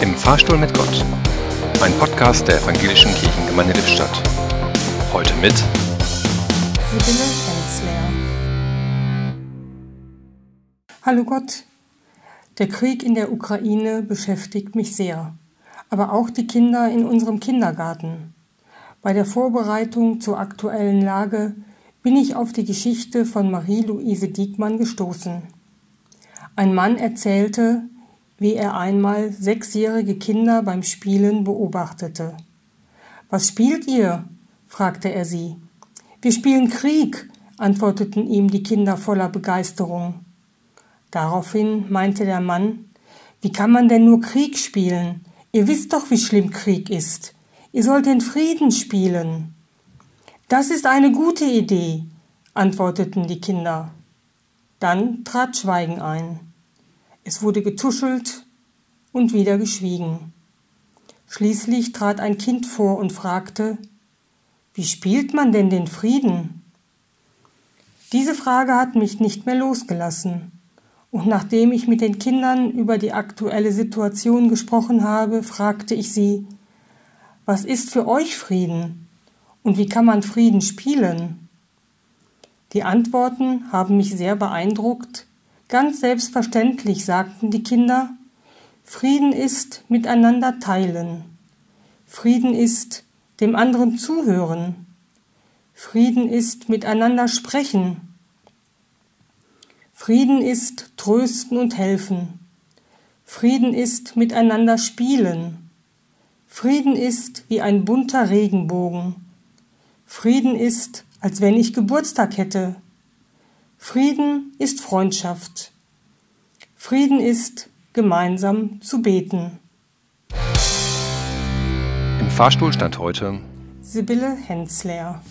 Im Fahrstuhl mit Gott. Ein Podcast der Evangelischen Kirchengemeinde Lippstadt. Heute mit Sibylle Hensler. Hallo Gott. Der Krieg in der Ukraine beschäftigt mich sehr, aber auch die Kinder in unserem Kindergarten. Bei der Vorbereitung zur aktuellen Lage bin ich auf die Geschichte von Marie-Louise Diekmann gestoßen. Ein Mann erzählte, wie er einmal sechsjährige Kinder beim Spielen beobachtete. Was spielt ihr? fragte er sie. Wir spielen Krieg, antworteten ihm die Kinder voller Begeisterung. Daraufhin meinte der Mann, wie kann man denn nur Krieg spielen? Ihr wisst doch, wie schlimm Krieg ist. Ihr sollt den Frieden spielen. Das ist eine gute Idee, antworteten die Kinder. Dann trat Schweigen ein. Es wurde getuschelt und wieder geschwiegen. Schließlich trat ein Kind vor und fragte, wie spielt man denn den Frieden? Diese Frage hat mich nicht mehr losgelassen. Und nachdem ich mit den Kindern über die aktuelle Situation gesprochen habe, fragte ich sie, was ist für euch Frieden? Und wie kann man Frieden spielen? Die Antworten haben mich sehr beeindruckt Ganz selbstverständlich sagten die Kinder, Frieden ist miteinander teilen. Frieden ist dem anderen zuhören. Frieden ist miteinander sprechen. Frieden ist trösten und helfen. Frieden ist miteinander spielen. Frieden ist wie ein bunter Regenbogen. Frieden ist, als wenn ich Geburtstag hätte. Frieden ist Freundschaft. Frieden ist gemeinsam zu beten. Im Fahrstuhl stand heute Sibylle Hensler.